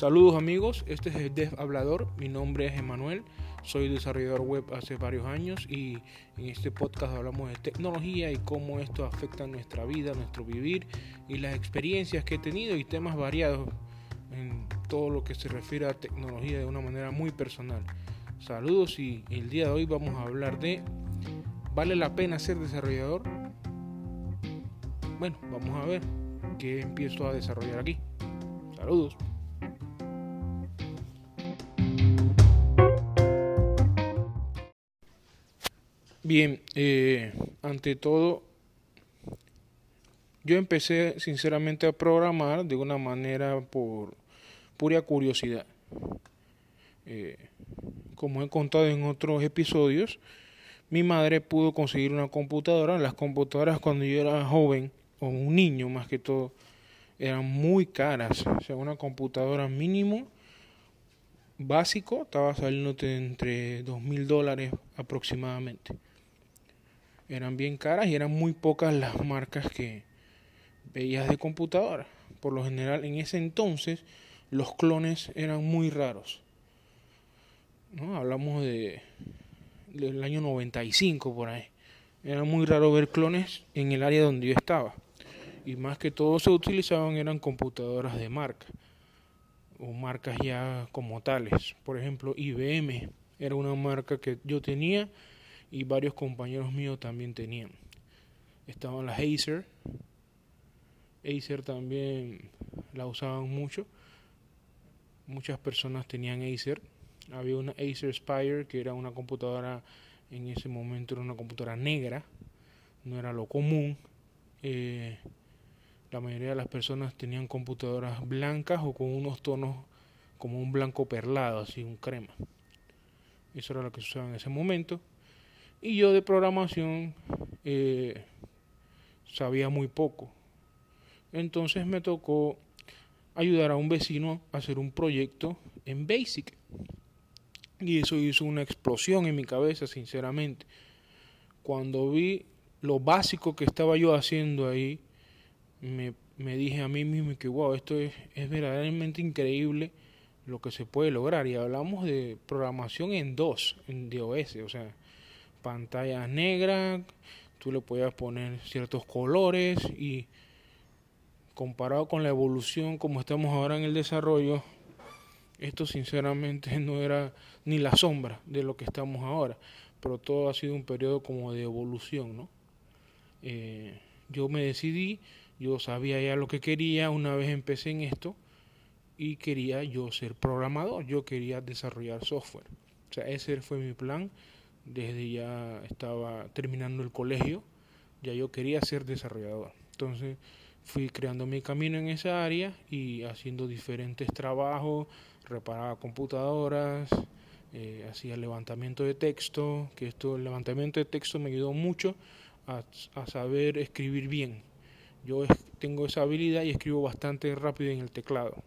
Saludos amigos, este es el Dev Hablador, mi nombre es Emanuel, soy desarrollador web hace varios años y en este podcast hablamos de tecnología y cómo esto afecta nuestra vida, nuestro vivir y las experiencias que he tenido y temas variados en todo lo que se refiere a tecnología de una manera muy personal. Saludos y el día de hoy vamos a hablar de ¿vale la pena ser desarrollador? Bueno, vamos a ver qué empiezo a desarrollar aquí. Saludos. Bien, eh, ante todo, yo empecé sinceramente a programar de una manera por pura curiosidad. Eh, como he contado en otros episodios, mi madre pudo conseguir una computadora. Las computadoras cuando yo era joven, o un niño más que todo, eran muy caras. O sea, una computadora mínimo básico estaba saliendo entre dos mil dólares aproximadamente eran bien caras y eran muy pocas las marcas que veías de computadora. Por lo general, en ese entonces, los clones eran muy raros. ¿no? Hablamos de del año 95 por ahí. Era muy raro ver clones en el área donde yo estaba. Y más que todo se utilizaban eran computadoras de marca o marcas ya como tales. Por ejemplo, IBM era una marca que yo tenía y varios compañeros míos también tenían. Estaban las Acer, Acer también la usaban mucho. Muchas personas tenían Acer. Había una Acer Spire que era una computadora, en ese momento era una computadora negra, no era lo común. Eh, la mayoría de las personas tenían computadoras blancas o con unos tonos como un blanco perlado, así un crema. Eso era lo que se usaba en ese momento. Y yo de programación eh, sabía muy poco. Entonces me tocó ayudar a un vecino a hacer un proyecto en Basic. Y eso hizo una explosión en mi cabeza, sinceramente. Cuando vi lo básico que estaba yo haciendo ahí, me, me dije a mí mismo que, wow, esto es, es verdaderamente increíble lo que se puede lograr. Y hablamos de programación en dos, en DOS, o sea, pantalla negra, tú le podías poner ciertos colores y comparado con la evolución como estamos ahora en el desarrollo, esto sinceramente no era ni la sombra de lo que estamos ahora, pero todo ha sido un periodo como de evolución, ¿no? Eh, yo me decidí, yo sabía ya lo que quería una vez empecé en esto y quería yo ser programador, yo quería desarrollar software. O sea, ese fue mi plan desde ya estaba terminando el colegio, ya yo quería ser desarrollador. Entonces fui creando mi camino en esa área y haciendo diferentes trabajos, reparaba computadoras, eh, hacía levantamiento de texto, que esto, el levantamiento de texto me ayudó mucho a, a saber escribir bien. Yo tengo esa habilidad y escribo bastante rápido en el teclado.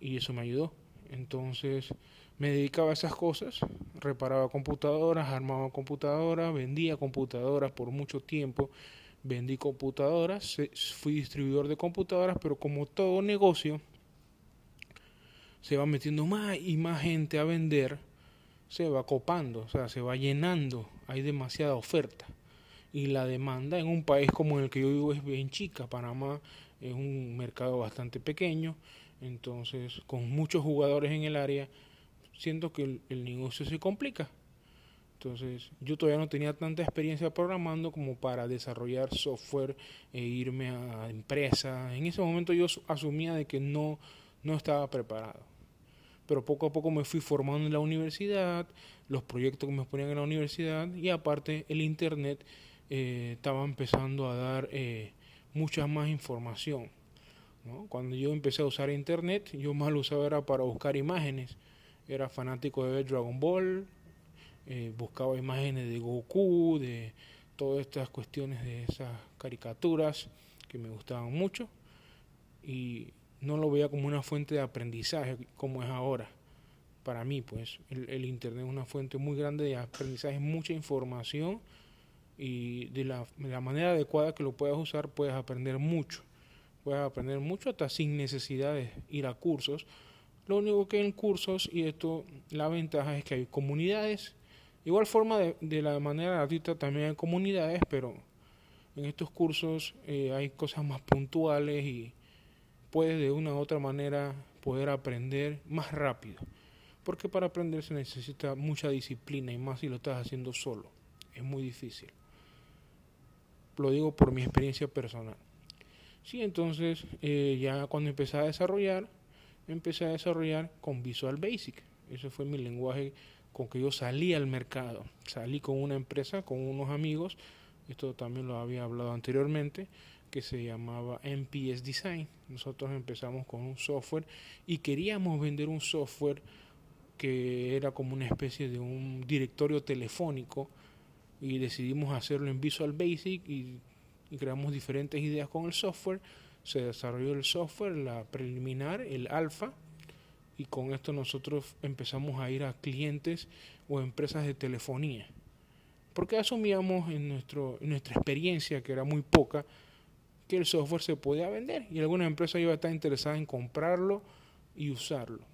Y eso me ayudó. Entonces, me dedicaba a esas cosas, reparaba computadoras, armaba computadoras, vendía computadoras por mucho tiempo, vendí computadoras, fui distribuidor de computadoras, pero como todo negocio se va metiendo más y más gente a vender, se va copando, o sea, se va llenando, hay demasiada oferta. Y la demanda en un país como el que yo vivo es bien chica, Panamá es un mercado bastante pequeño, entonces con muchos jugadores en el área, siento que el, negocio se complica. Entonces, yo todavía no tenía tanta experiencia programando como para desarrollar software e irme a empresa. En ese momento yo asumía de que no, no estaba preparado. Pero poco a poco me fui formando en la universidad, los proyectos que me ponían en la universidad y aparte el Internet eh, estaba empezando a dar eh, mucha más información. Cuando yo empecé a usar Internet, yo más lo usaba era para buscar imágenes era fanático de ver Dragon Ball, eh, buscaba imágenes de Goku, de todas estas cuestiones de esas caricaturas que me gustaban mucho y no lo veía como una fuente de aprendizaje como es ahora. Para mí, pues, el, Internet es una fuente muy grande de aprendizaje, mucha información y de la, de la manera adecuada que lo puedas usar puedes aprender mucho. puedes aprender mucho hasta sin necesidad de ir a cursos. Lo único que en cursos, y esto, la ventaja es que hay comunidades. Igual forma de, de la manera gratuita también hay comunidades, pero en estos cursos eh, hay cosas más puntuales y puedes de una u otra manera poder aprender más rápido. Porque para aprender se necesita mucha disciplina y más si lo estás haciendo solo. Es muy difícil. Lo digo por mi experiencia personal. Sí, entonces eh, ya cuando empecé a desarrollar, empecé a desarrollar con Visual Basic. Ese fue mi lenguaje con que yo salí al mercado. Salí con una empresa, con unos amigos, esto también lo había hablado anteriormente, que se llamaba MPS Design. Nosotros empezamos con un software y queríamos vender un software que era como una especie de un directorio telefónico y decidimos hacerlo en Visual Basic y, creamos diferentes ideas con el software. Se desarrolló el software, la preliminar, el alfa, y con esto nosotros empezamos a ir a clientes o empresas de telefonía. Porque asumíamos en, nuestro, nuestra experiencia, que era muy poca, que el software se podía vender y alguna empresa iba a estar interesada en comprarlo y usarlo.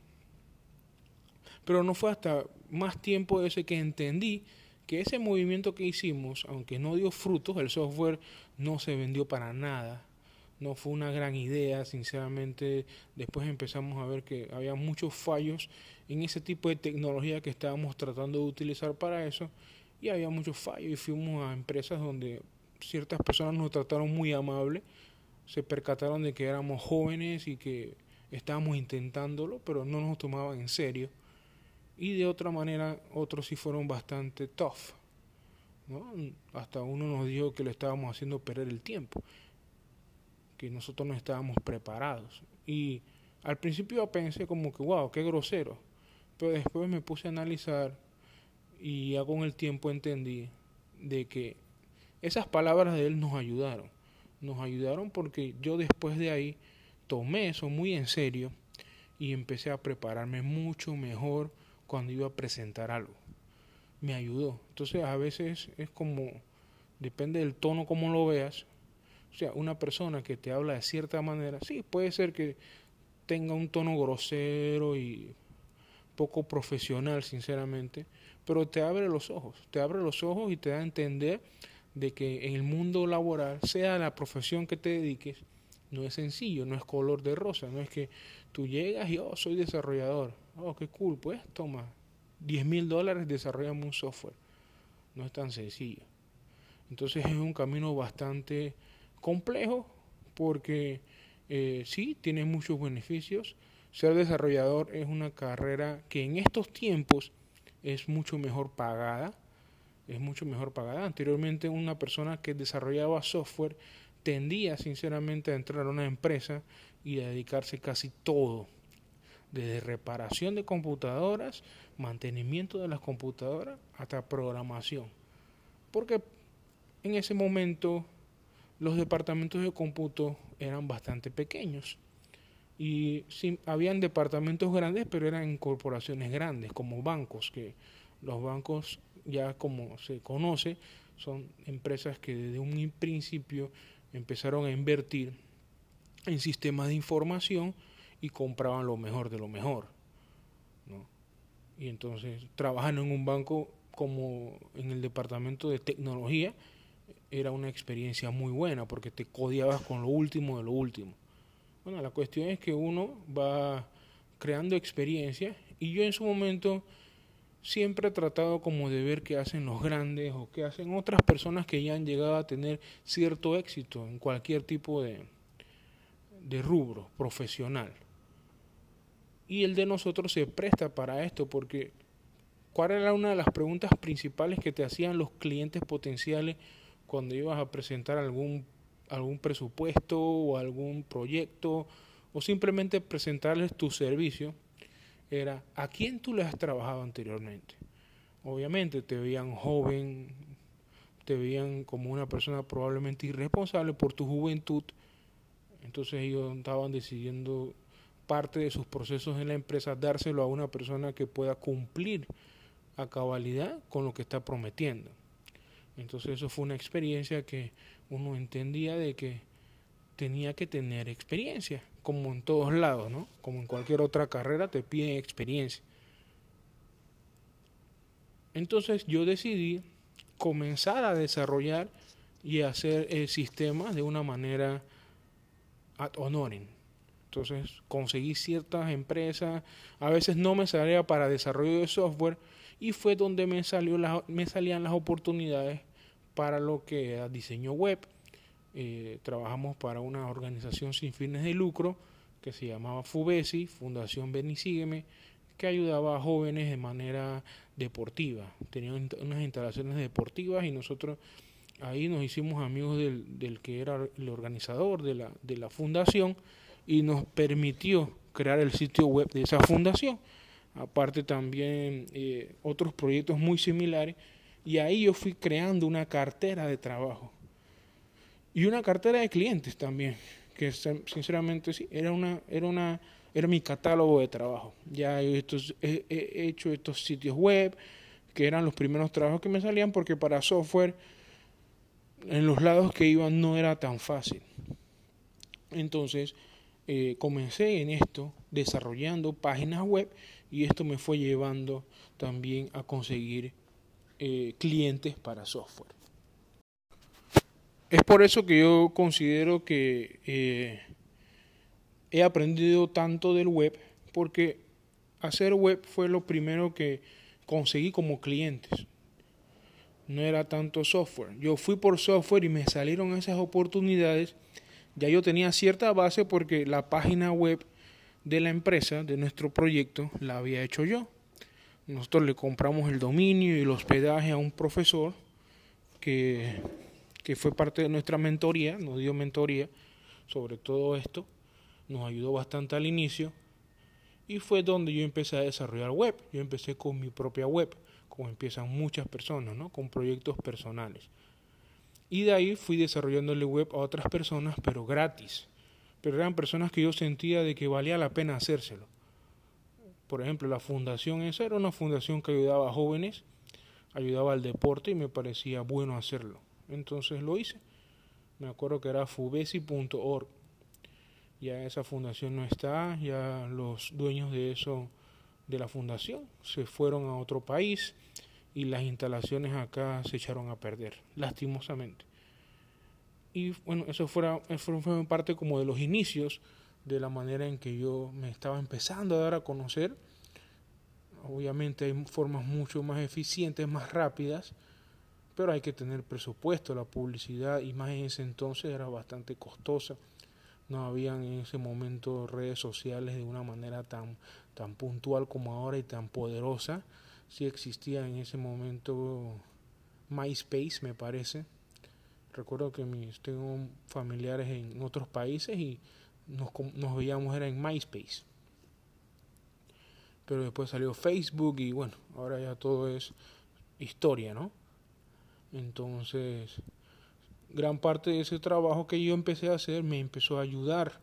Pero no fue hasta más tiempo ese que entendí que ese movimiento que hicimos, aunque no dio frutos, el software no se vendió para nada. No fue una gran idea, sinceramente. Después empezamos a ver que había muchos fallos en ese tipo de tecnología que estábamos tratando de utilizar para eso. Y había muchos fallos y fuimos a empresas donde ciertas personas nos trataron muy amable. Se percataron de que éramos jóvenes y que estábamos intentándolo, pero no nos tomaban en serio y de otra manera otros sí fueron bastante tough. Hasta uno nos dijo que le estábamos haciendo perder el tiempo, que nosotros no estábamos preparados. Y al principio pensé como que, wow, qué grosero. Pero después me puse a analizar y ya con el tiempo entendí de que esas palabras de él nos ayudaron. Nos ayudaron porque yo después de ahí tomé eso muy en serio y empecé a prepararme mucho mejor cuando iba a presentar algo. Me ayudó. Entonces a veces es como, depende del tono como lo veas. O sea, una persona que te habla de cierta manera, sí, puede ser que tenga un tono grosero y poco profesional, sinceramente, pero te abre los ojos, te abre los ojos y te da a entender de que en el mundo laboral, sea la profesión que te dediques, no es sencillo, no es color de rosa, no es que tú llegas y, oh, soy desarrollador, oh, qué cool, pues toma, 10 mil dólares, desarrollamos un software. No es tan sencillo. Entonces es un camino bastante complejo porque eh, sí, tiene muchos beneficios. Ser desarrollador es una carrera que en estos tiempos es mucho mejor pagada. Es mucho mejor pagada. Anteriormente una persona que desarrollaba software tendía sinceramente a entrar a una empresa y a dedicarse casi todo desde reparación de computadoras, mantenimiento de las computadoras, hasta programación. Porque en ese momento los departamentos de cómputo eran bastante pequeños. Y sí, habían departamentos grandes, pero eran corporaciones grandes, como bancos, que los bancos ya como se conoce, son empresas que desde un principio empezaron a invertir en sistemas de información y compraban lo mejor de lo mejor. ¿no? Y entonces, trabajando en un banco como en el departamento de tecnología, era una experiencia muy buena porque te codiabas con lo último de lo último. Bueno, la cuestión es que uno va creando experiencia y yo en su momento siempre he tratado como de ver qué hacen los grandes o qué hacen otras personas que ya han llegado a tener cierto éxito en cualquier tipo de, de rubro profesional y el de nosotros se presta para esto porque ¿cuál era una de las preguntas principales que te hacían los clientes potenciales cuando ibas a presentar algún algún presupuesto o algún proyecto o simplemente presentarles tu servicio? Era ¿a quién tú le has trabajado anteriormente? Obviamente te veían joven, te veían como una persona probablemente irresponsable por tu juventud, entonces ellos estaban decidiendo parte de sus procesos en la empresa, dárselo a una persona que pueda cumplir a cabalidad con lo que está prometiendo. Entonces eso fue una experiencia que uno entendía de que tenía que tener experiencia, como en todos lados, ¿no? Como en cualquier otra carrera te piden experiencia. Entonces yo decidí comenzar a desarrollar y hacer el sistema de una manera ad honorem. Entonces conseguí ciertas empresas, a veces no me salía para desarrollo de software y fue donde me, salió me salían las oportunidades para lo que era diseño web. Eh, trabajamos para una organización sin fines de lucro que se llamaba FUBESI, Fundación Benisígueme, que ayudaba a jóvenes de manera deportiva. Tenían unas instalaciones deportivas y nosotros ahí nos hicimos amigos del, del que era el organizador de la, de la fundación y nos permitió crear el sitio web de esa fundación. Aparte también eh, otros proyectos muy similares y ahí yo fui creando una cartera de trabajo y una cartera de clientes también, que sinceramente sí, era una, era una, era mi catálogo de trabajo. Ya he, he hecho estos sitios web, que eran los primeros trabajos que me salían, porque para software, en los lados que iban no era tan fácil. Entonces, eh, comencé en esto desarrollando páginas web y esto me fue llevando también a conseguir eh, clientes para software. Es por eso que yo considero que eh, he aprendido tanto del web, porque hacer web fue lo primero que conseguí como clientes. No era tanto software. Yo fui por software y me salieron esas oportunidades ya yo tenía cierta base porque la página web de la empresa, de nuestro proyecto, la había hecho yo. Nosotros le compramos el dominio y el hospedaje a un profesor que, que fue parte de nuestra mentoría, nos dio mentoría sobre todo esto, nos ayudó bastante al inicio y fue donde yo empecé a desarrollar web. Yo empecé con mi propia web, como empiezan muchas personas, ¿no? con proyectos personales. Y de ahí fui desarrollándole web a otras personas, pero gratis. Pero eran personas que yo sentía de que valía la pena hacérselo. Por ejemplo, la fundación esa era una fundación que ayudaba a jóvenes, ayudaba al deporte y me parecía bueno hacerlo. Entonces lo hice. Me acuerdo que era fubesi.org. Ya esa fundación no está, ya los dueños de eso, de la fundación, se fueron a otro país y las instalaciones acá se echaron a perder, lastimosamente. Y bueno, eso fuera, fue parte como de los inicios de la manera en que yo me estaba empezando a dar a conocer. Obviamente hay formas mucho más eficientes, más rápidas, pero hay que tener presupuesto. La publicidad, y más en ese entonces, era bastante costosa. No habían en ese momento redes sociales de una manera tan, tan puntual como ahora y tan poderosa sí existía en ese momento MySpace, me parece. Recuerdo que mis, tengo familiares en otros países y nos, nos veíamos era en MySpace. Pero después salió Facebook y bueno, ahora ya todo es historia, ¿no? Entonces, gran parte de ese trabajo que yo empecé a hacer me empezó a ayudar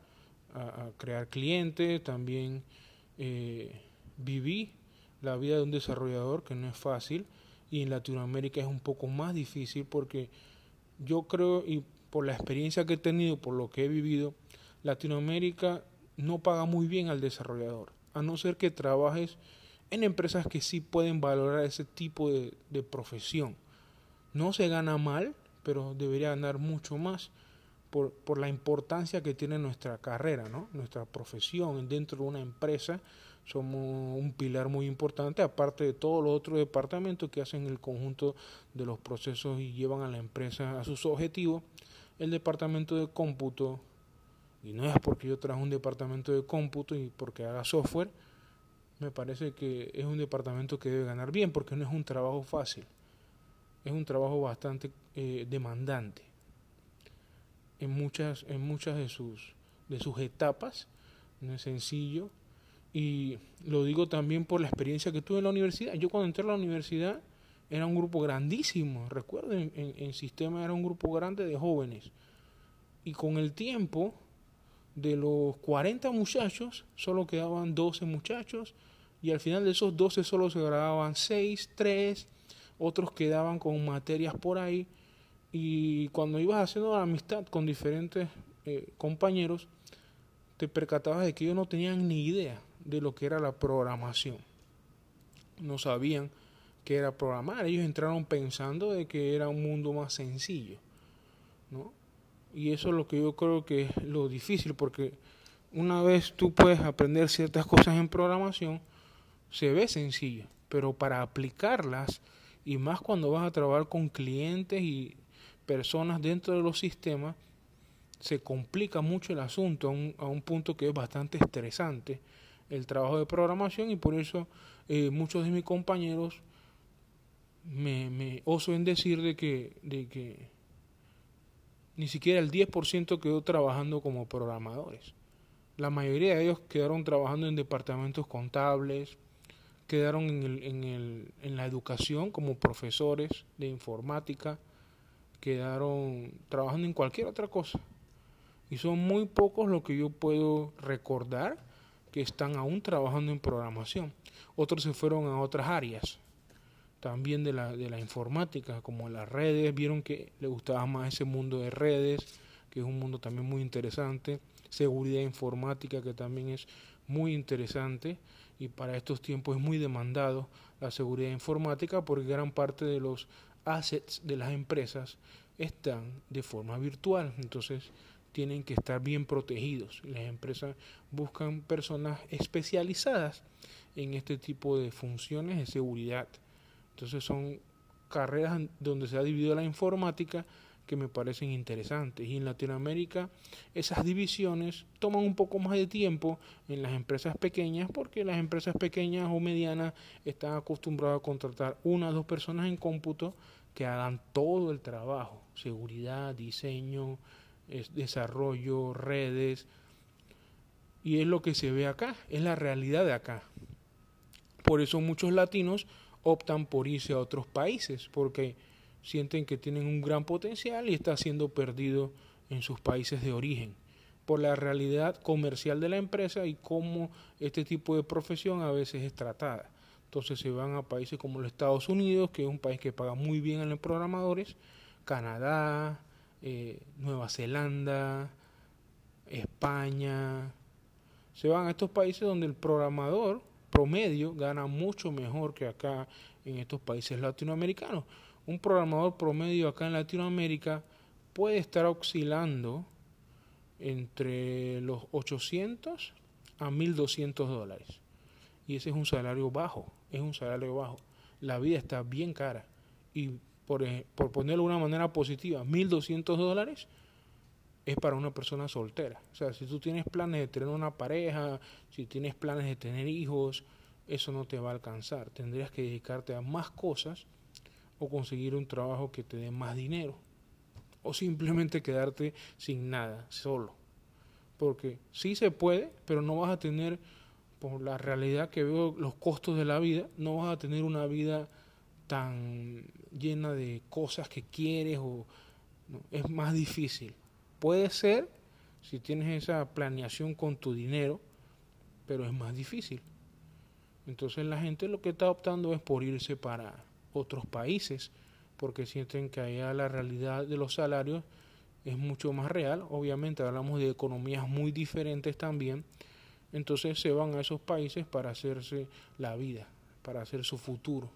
a, crear clientes, también eh, viví la vida de un desarrollador, que no es fácil, y en Latinoamérica es un poco más difícil porque yo creo, y por la experiencia que he tenido, por lo que he vivido, Latinoamérica no paga muy bien al desarrollador, a no ser que trabajes en empresas que sí pueden valorar ese tipo de, profesión. No se gana mal, pero debería ganar mucho más por, la importancia que tiene nuestra carrera, nuestra profesión dentro de una empresa. Somos un pilar muy importante, aparte de todos los otros departamentos que hacen el conjunto de los procesos y llevan a la empresa a sus objetivos. El departamento de cómputo, y no es porque yo traje un departamento de cómputo y porque haga software, me parece que es un departamento que debe ganar bien, porque no es un trabajo fácil, es un trabajo bastante eh, demandante en muchas, en muchas de sus, de sus etapas, no es sencillo y lo digo también por la experiencia que tuve en la universidad. Yo cuando entré a la universidad era un grupo grandísimo, recuerdo, en, en, sistema era un grupo grande de jóvenes. Y con el tiempo, de los 40 muchachos, solo quedaban 12 muchachos. Y al final de esos 12 solo se grababan 6, 3, otros quedaban con materias por ahí. Y cuando ibas haciendo la amistad con diferentes eh, compañeros, te percatabas de que ellos no tenían ni idea de lo que era la programación. No sabían qué era programar. Ellos entraron pensando de que era un mundo más sencillo, ¿no? Y eso es lo que yo creo que es lo difícil, porque una vez tú puedes aprender ciertas cosas en programación, se ve sencillo, pero para aplicarlas, y más cuando vas a trabajar con clientes y personas dentro de los sistemas, se complica mucho el asunto a un, punto que es bastante estresante el trabajo de programación y por eso eh, muchos de mis compañeros me, me oso en decir de que, de que ni siquiera el 10% quedó trabajando como programadores. La mayoría de ellos quedaron trabajando en departamentos contables, quedaron en, el, en, el, en la educación como profesores de informática, quedaron trabajando en cualquier otra cosa. Y son muy pocos los que yo puedo recordar que están aún trabajando en programación. Otros se fueron a otras áreas, también de la, de la informática, como las redes, vieron que le gustaba más ese mundo de redes, que es un mundo también muy interesante, seguridad informática, que también es muy interesante y para estos tiempos es muy demandado la seguridad informática porque gran parte de los assets de las empresas están de forma virtual. Entonces, tienen que estar bien protegidos. Las empresas buscan personas especializadas en este tipo de funciones de seguridad. Entonces son carreras donde se ha dividido la informática que me parecen interesantes. Y en Latinoamérica esas divisiones toman un poco más de tiempo en las empresas pequeñas porque las empresas pequeñas o medianas están acostumbradas a contratar una o dos personas en cómputo que hagan todo el trabajo, seguridad, diseño, es desarrollo, redes, y es lo que se ve acá, es la realidad de acá. Por eso muchos latinos optan por irse a otros países, porque sienten que tienen un gran potencial y está siendo perdido en sus países de origen, por la realidad comercial de la empresa y cómo este tipo de profesión a veces es tratada. Entonces se van a países como los Estados Unidos, que es un país que paga muy bien a los programadores, Canadá, eh, Nueva Zelanda, España. Se van a estos países donde el programador promedio gana mucho mejor que acá en estos países latinoamericanos. Un programador promedio acá en Latinoamérica puede estar oscilando entre los 800 a 1200 dólares. Y ese es un salario bajo, es un salario bajo. La vida está bien cara y por, por ponerlo de una manera positiva, 1.200 dólares es para una persona soltera. O sea, si tú tienes planes de tener una pareja, si tienes planes de tener hijos, eso no te va a alcanzar. Tendrías que dedicarte a más cosas o conseguir un trabajo que te dé más dinero. O simplemente quedarte sin nada, solo. Porque sí se puede, pero no vas a tener, por la realidad que veo, los costos de la vida, no vas a tener una vida tan llena de cosas que quieres o es más difícil. Puede ser si tienes esa planeación con tu dinero, pero es más difícil. Entonces la gente lo que está optando es por irse para otros países porque sienten que allá la realidad de los salarios es mucho más real. Obviamente hablamos de economías muy diferentes también. Entonces se van a esos países para hacerse la vida, para hacer su futuro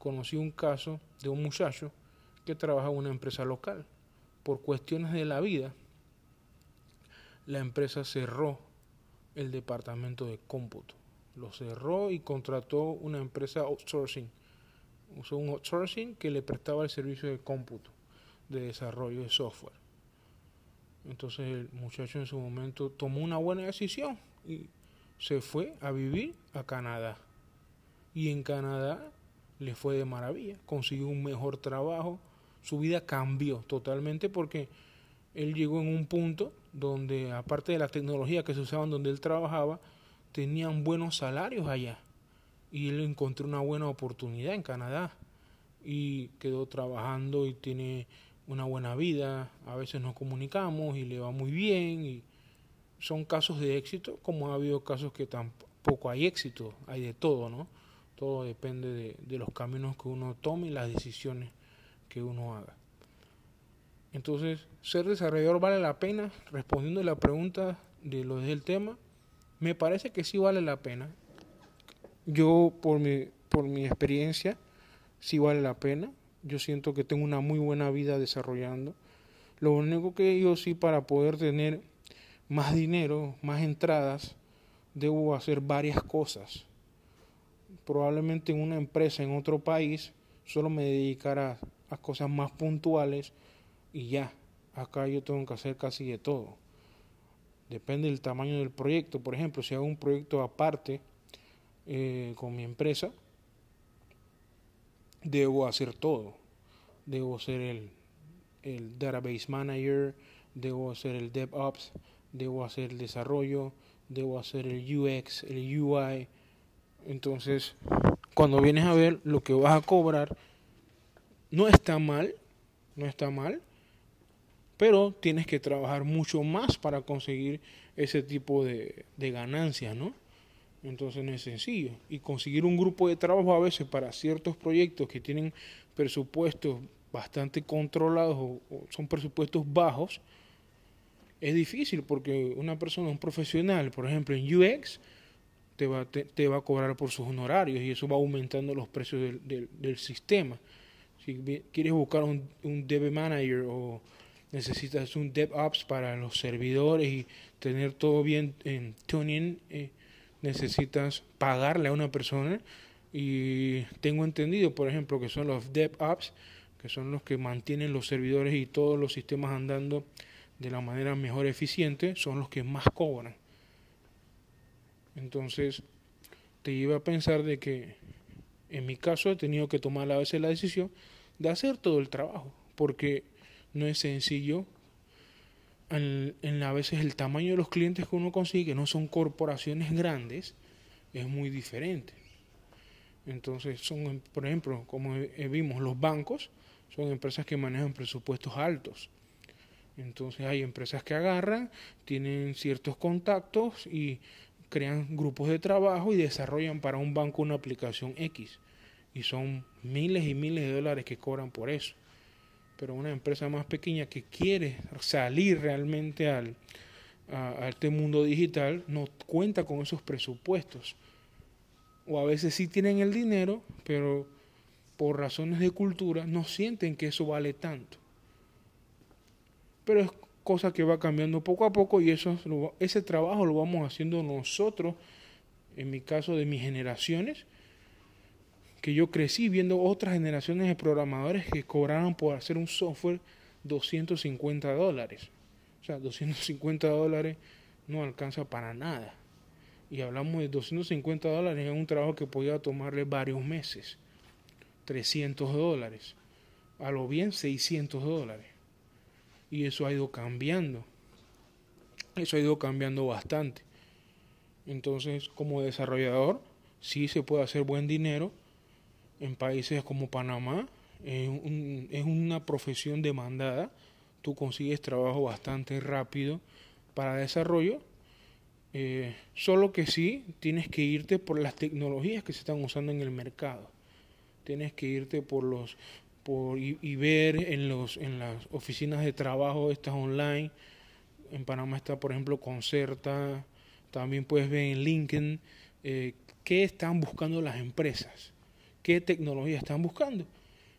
conocí un caso de un muchacho que trabaja en una empresa local. Por cuestiones de la vida, la empresa cerró el departamento de cómputo. Lo cerró y contrató una empresa outsourcing. Usó un outsourcing que le prestaba el servicio de cómputo, de desarrollo de software. Entonces el muchacho en su momento tomó una buena decisión y se fue a vivir a Canadá. Y en Canadá le fue de maravilla, consiguió un mejor trabajo, su vida cambió totalmente porque él llegó en un punto donde, aparte de la tecnología que se usaba donde él trabajaba, tenían buenos salarios allá. Y él encontró una buena oportunidad en Canadá. Y quedó trabajando y tiene una buena vida. A veces nos comunicamos y le va muy bien. Y son casos de éxito, como ha habido casos que tampoco hay éxito. Hay de todo, ¿no? Todo depende de, los caminos que uno tome y las decisiones que uno haga. Entonces, ser desarrollador vale la pena, respondiendo a la pregunta de lo del tema, me parece que sí vale la pena. Yo, por mi, por mi experiencia, sí vale la pena. Yo siento que tengo una muy buena vida desarrollando. Lo único que yo sí para poder tener más dinero, más entradas, debo hacer varias cosas. Probablemente en una empresa en otro país solo me dedicara a cosas más puntuales y ya. Acá yo tengo que hacer casi de todo. Depende del tamaño del proyecto. Por ejemplo, si hago un proyecto aparte eh, con mi empresa, debo hacer todo. Debo ser el, el database manager, debo hacer el DevOps, debo hacer el desarrollo, debo hacer el UX, el UI. Entonces, cuando vienes a ver lo que vas a cobrar, no está mal, no está mal, pero tienes que trabajar mucho más para conseguir ese tipo de, de ganancias, ¿no? Entonces no es sencillo. Y conseguir un grupo de trabajo a veces para ciertos proyectos que tienen presupuestos bastante controlados o, son presupuestos bajos, es difícil porque una persona, un profesional, por ejemplo en UX, te va, te, va a cobrar por sus honorarios y eso va aumentando los precios del, del, del sistema. Si quieres buscar un, un Dev Manager o necesitas un DevOps para los servidores y tener todo bien en tuning, eh, necesitas pagarle a una persona. Y tengo entendido, por ejemplo, que son los DevOps, que son los que mantienen los servidores y todos los sistemas andando de la manera mejor eficiente, son los que más cobran. Entonces, te iba a pensar de que en mi caso he tenido que tomar a veces la decisión de hacer todo el trabajo, porque no es sencillo. En, a veces el tamaño de los clientes que uno consigue, no son corporaciones grandes, es muy diferente. Entonces, son, por ejemplo, como vimos, los bancos son empresas que manejan presupuestos altos. Entonces hay empresas que agarran, tienen ciertos contactos y crean grupos de trabajo y desarrollan para un banco una aplicación X. Y son miles y miles de dólares que cobran por eso. Pero una empresa más pequeña que quiere salir realmente al, a, a este mundo digital no cuenta con esos presupuestos. O a veces sí tienen el dinero, pero por razones de cultura no sienten que eso vale tanto. Pero es cosa que va cambiando poco a poco y eso, ese trabajo lo vamos haciendo nosotros, en mi caso de mis generaciones, que yo crecí viendo otras generaciones de programadores que cobraban por hacer un software 250 dólares. O sea, 250 dólares no alcanza para nada. Y hablamos de 250 dólares en un trabajo que podía tomarle varios meses. 300 dólares. A lo bien 600 dólares. Y eso ha ido cambiando. Eso ha ido cambiando bastante. Entonces, como desarrollador, sí se puede hacer buen dinero en países como Panamá. Es, un, es una profesión demandada. Tú consigues trabajo bastante rápido para desarrollo. Eh, solo que sí tienes que irte por las tecnologías que se están usando en el mercado. Tienes que irte por los por, y, ver en, los, en las oficinas de trabajo estas online. En Panamá está, por ejemplo, Concerta. También puedes ver en LinkedIn eh, qué están buscando las empresas, qué tecnología están buscando.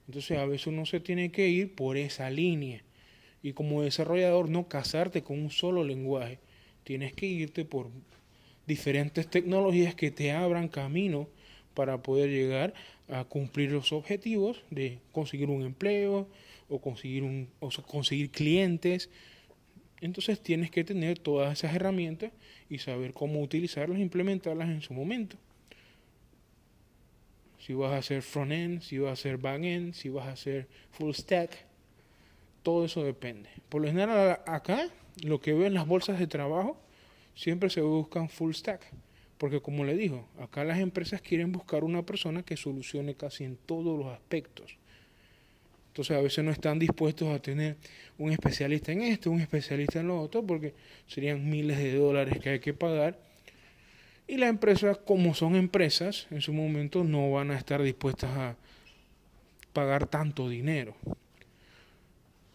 Entonces a veces uno se tiene que ir por esa línea. Y como desarrollador no casarte con un solo lenguaje. Tienes que irte por diferentes tecnologías que te abran camino para poder llegar a cumplir los objetivos de conseguir un empleo o conseguir, un, o conseguir clientes. Entonces tienes que tener todas esas herramientas y saber cómo utilizarlas e implementarlas en su momento. Si vas a hacer front-end, si vas a hacer back-end, si vas a hacer full stack, todo eso depende. Por lo general acá, lo que veo en las bolsas de trabajo, siempre se buscan full stack porque como le dijo, acá las empresas quieren buscar una persona que solucione casi en todos los aspectos. Entonces a veces no están dispuestos a tener un especialista en esto, un especialista en lo otro, porque serían miles de dólares que hay que pagar. Y las empresas, como son empresas, en su momento no van a estar dispuestas a pagar tanto dinero.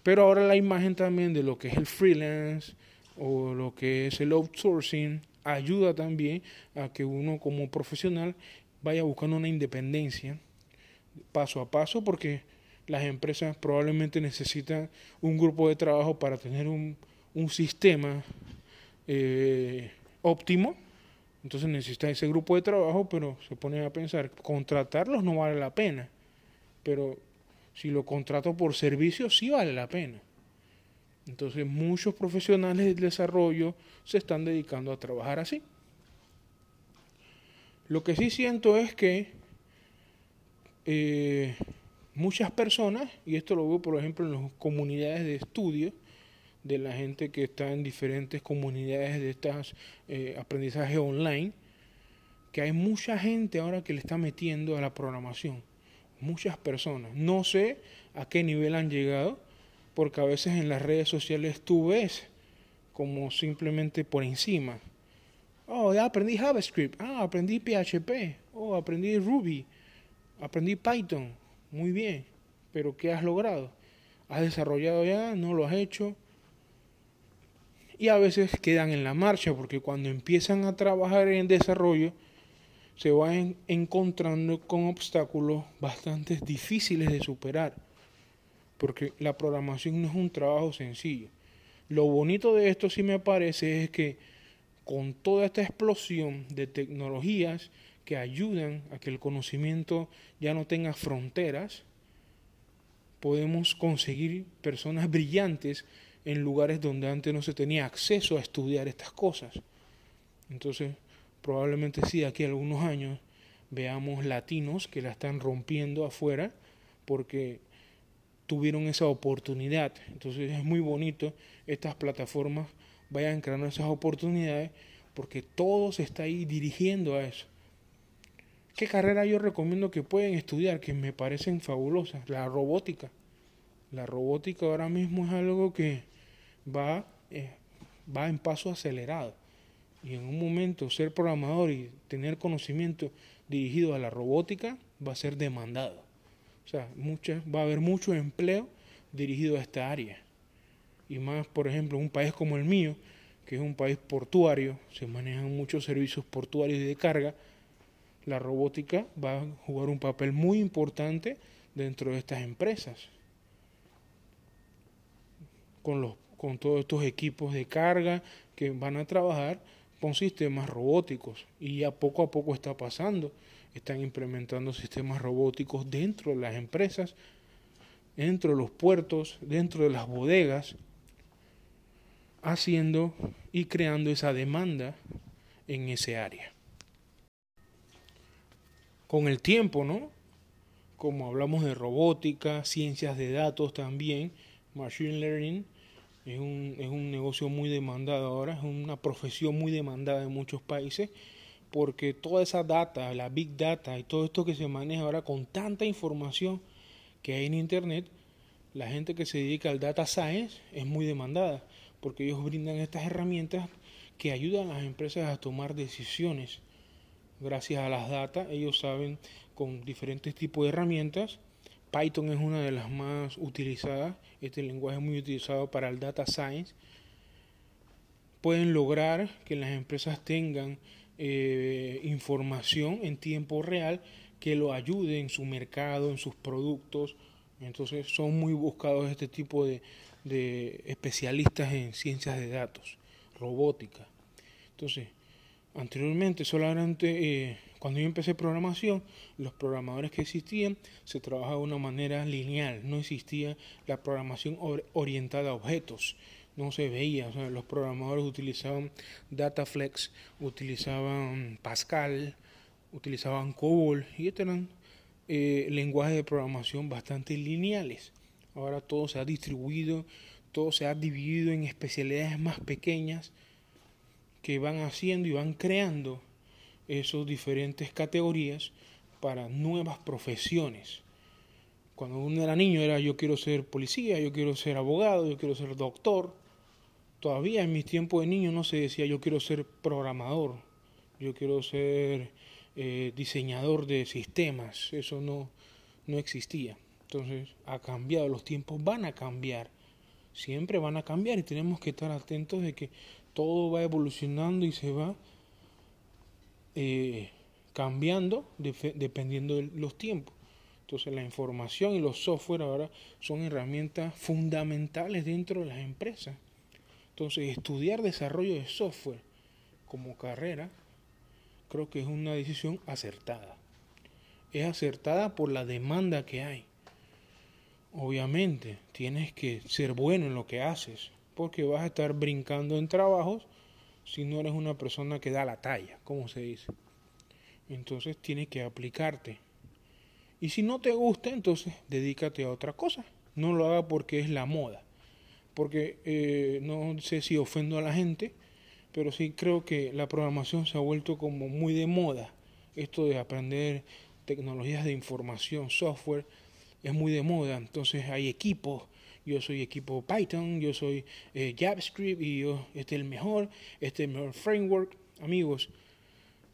Pero ahora la imagen también de lo que es el freelance o lo que es el outsourcing ayuda también a que uno como profesional vaya buscando una independencia paso a paso porque las empresas probablemente necesitan un grupo de trabajo para tener un, un sistema eh, óptimo. Entonces necesita ese grupo de trabajo, pero se pone a pensar, contratarlos no vale la pena. Pero si lo contrato por servicio, sí vale la pena. Entonces muchos profesionales del desarrollo se están dedicando a trabajar así. Lo que sí siento es que eh, muchas personas, y esto lo veo por ejemplo en las comunidades de estudio, de la gente que está en diferentes comunidades de estas eh, aprendizaje online, que hay mucha gente ahora que le está metiendo a la programación. Muchas personas. No sé a qué nivel han llegado, porque a veces en las redes sociales tú ves como simplemente por encima. Oh, ya aprendí JavaScript. Ah, aprendí PHP. Oh, aprendí Ruby. Aprendí Python. Muy bien. Pero ¿qué has logrado? ¿Has desarrollado ya? ¿No lo has hecho? y a veces quedan en la marcha porque cuando empiezan a trabajar en desarrollo se van encontrando con obstáculos bastante difíciles de superar porque la programación no es un trabajo sencillo. Lo bonito de esto sí me parece es que con toda esta explosión de tecnologías que ayudan a que el conocimiento ya no tenga fronteras, podemos conseguir personas brillantes en lugares donde antes no se tenía acceso a estudiar estas cosas. Entonces, probablemente sí, aquí algunos años veamos latinos que la están rompiendo afuera porque tuvieron esa oportunidad. Entonces es muy bonito estas plataformas vayan creando esas oportunidades porque todo se está ahí dirigiendo a eso. ¿Qué carrera yo recomiendo que pueden estudiar que me parecen fabulosas? La robótica. La robótica ahora mismo es algo que va, eh, va en paso acelerado. Y en un momento ser programador y tener conocimiento dirigido a la robótica va a ser demandado. O sea, va a haber mucho empleo dirigido a esta área. Y más, por ejemplo, un país como el mío, que es un país portuario, se manejan muchos servicios portuarios y de carga, la robótica va a jugar un papel muy importante dentro de estas empresas. Con los con todos estos equipos de carga que van a trabajar con sistemas robóticos y ya poco a poco está pasando. Están implementando sistemas robóticos dentro de las empresas, dentro de los puertos, dentro de las bodegas, haciendo y creando esa demanda en ese área. Con el tiempo, ¿no? Como hablamos de robótica, ciencias de datos también, machine learning, es un, es un negocio muy demandado ahora, es una profesión muy demandada en muchos países, porque toda esa data, la big data y todo esto que se maneja ahora con tanta información que hay en Internet, la gente que se dedica al data science es muy demandada, porque ellos brindan estas herramientas que ayudan a las empresas a tomar decisiones. Gracias a las data, ellos saben con diferentes tipos de herramientas Python es una de las más utilizadas, este lenguaje es muy utilizado para el data science. Pueden lograr que las empresas tengan eh, información en tiempo real que lo ayude en su mercado, en sus productos. Entonces son muy buscados este tipo de, de especialistas en ciencias de datos, robótica. Entonces, anteriormente solamente eh, cuando yo empecé programación, los programadores que existían se trabajaba de una manera lineal, no existía la programación orientada a objetos, no se veía, los programadores utilizaban Dataflex, utilizaban Pascal, utilizaban COBOL y estos eran eh, lenguajes de programación bastante lineales. Ahora todo se ha distribuido, todo se ha dividido en especialidades más pequeñas que van haciendo y van creando esas diferentes categorías para nuevas profesiones. Cuando uno era niño era yo quiero ser policía, yo quiero ser abogado, yo quiero ser doctor. Todavía en mis tiempos de niño no se decía yo quiero ser programador, yo quiero ser eh, diseñador de sistemas, eso no, no existía. Entonces ha cambiado, los tiempos van a cambiar siempre van a cambiar y tenemos que estar atentos de que todo va evolucionando y se va eh, cambiando dependiendo de los tiempos. Entonces la información y los software ahora son herramientas fundamentales dentro de las empresas. Entonces estudiar desarrollo de software como carrera creo que es una decisión acertada. Es acertada por la demanda que hay. Obviamente tienes que ser bueno en lo que haces porque vas a estar brincando en trabajos si no eres una persona que da la talla, como se dice. Entonces tienes que aplicarte y si no te gusta, entonces dedícate a otra cosa. No lo haga porque es la moda. Porque eh, no sé si ofendo a la gente, pero sí creo que la programación se ha vuelto como muy de moda. Esto de aprender tecnologías de información, software, es muy de moda. Entonces hay equipos. Yo soy equipo Python, yo soy eh, JavaScript y yo, este es el mejor, este es el mejor framework. Amigos,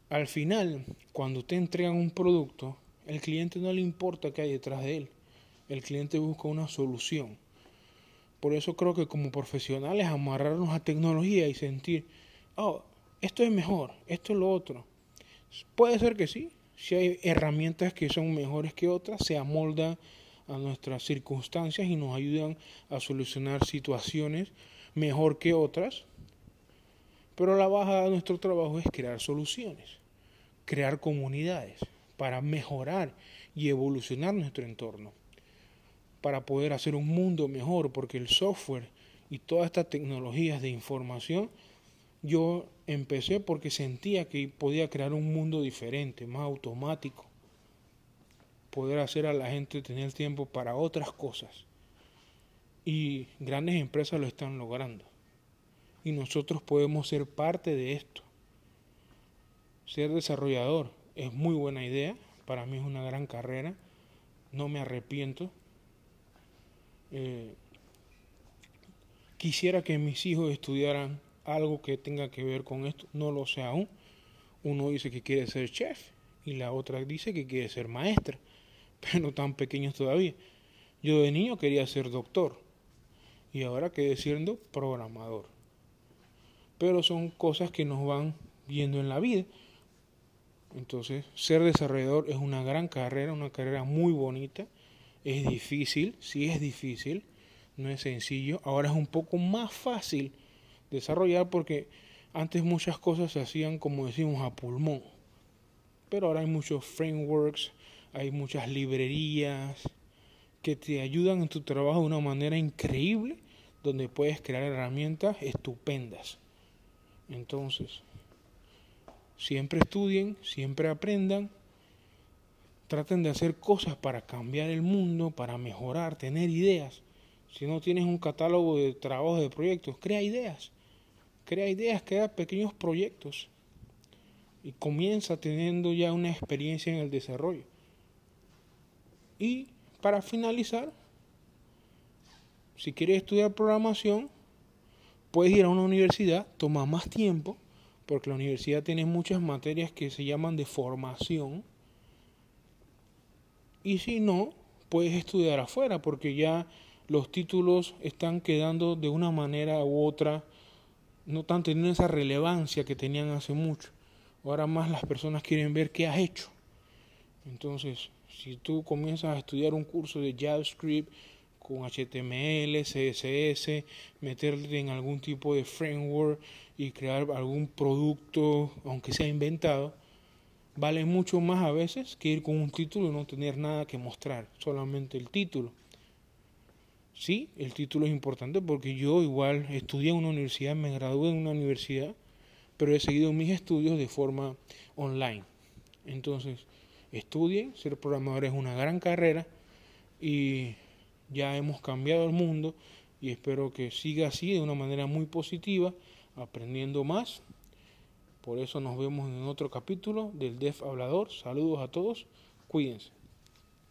al final, cuando te entregan un producto, el cliente no le importa qué hay detrás de él. El cliente busca una solución. Por eso creo que como profesionales amarrarnos a tecnología y sentir, oh, esto es mejor, esto es lo otro. Puede ser que sí. Si hay herramientas que son mejores que otras, se amoldan a nuestras circunstancias y nos ayudan a solucionar situaciones mejor que otras. Pero la baja de nuestro trabajo es crear soluciones, crear comunidades para mejorar y evolucionar nuestro entorno, para poder hacer un mundo mejor, porque el software y todas estas tecnologías de información, yo empecé porque sentía que podía crear un mundo diferente, más automático, poder hacer a la gente tener tiempo para otras cosas. Y grandes empresas lo están logrando. Y nosotros podemos ser parte de esto. Ser desarrollador, es muy buena idea, para mí es una gran carrera, no me arrepiento. Eh, quisiera que mis hijos estudiaran algo que tenga que ver con esto, no lo sé aún. Uno dice que quiere ser chef y la otra dice que quiere ser maestra, pero tan pequeños todavía. Yo de niño quería ser doctor y ahora quedé siendo programador. Pero son cosas que nos van viendo en la vida entonces, ser desarrollador es una gran carrera, una carrera muy bonita. Es difícil, sí es difícil, no es sencillo. Ahora es un poco más fácil desarrollar porque antes muchas cosas se hacían, como decimos, a pulmón. Pero ahora hay muchos frameworks, hay muchas librerías que te ayudan en tu trabajo de una manera increíble, donde puedes crear herramientas estupendas. Entonces, Siempre estudien, siempre aprendan, traten de hacer cosas para cambiar el mundo, para mejorar, tener ideas. Si no tienes un catálogo de trabajos, de proyectos, crea ideas. Crea ideas, crea pequeños proyectos. Y comienza teniendo ya una experiencia en el desarrollo. Y para finalizar, si quieres estudiar programación, puedes ir a una universidad, toma más tiempo, porque la universidad tiene muchas materias que se llaman de formación. Y si no, puedes estudiar afuera, porque ya los títulos están quedando de una manera u otra, no están teniendo esa relevancia que tenían hace mucho. Ahora más las personas quieren ver qué has hecho. Entonces, si tú comienzas a estudiar un curso de JavaScript con HTML, CSS, meterte en algún tipo de framework y crear algún producto, aunque sea inventado, vale mucho más a veces que ir con un título y no tener nada que mostrar, solamente el título. Sí, el título es importante porque yo igual estudié en una universidad, me gradué en una universidad, pero he seguido mis estudios de forma online. Entonces, estudien, ser programador es una gran carrera y ya hemos cambiado el mundo y espero que siga así de una manera muy positiva, aprendiendo más. Por eso nos vemos en otro capítulo del Def Hablador. Saludos a todos, cuídense.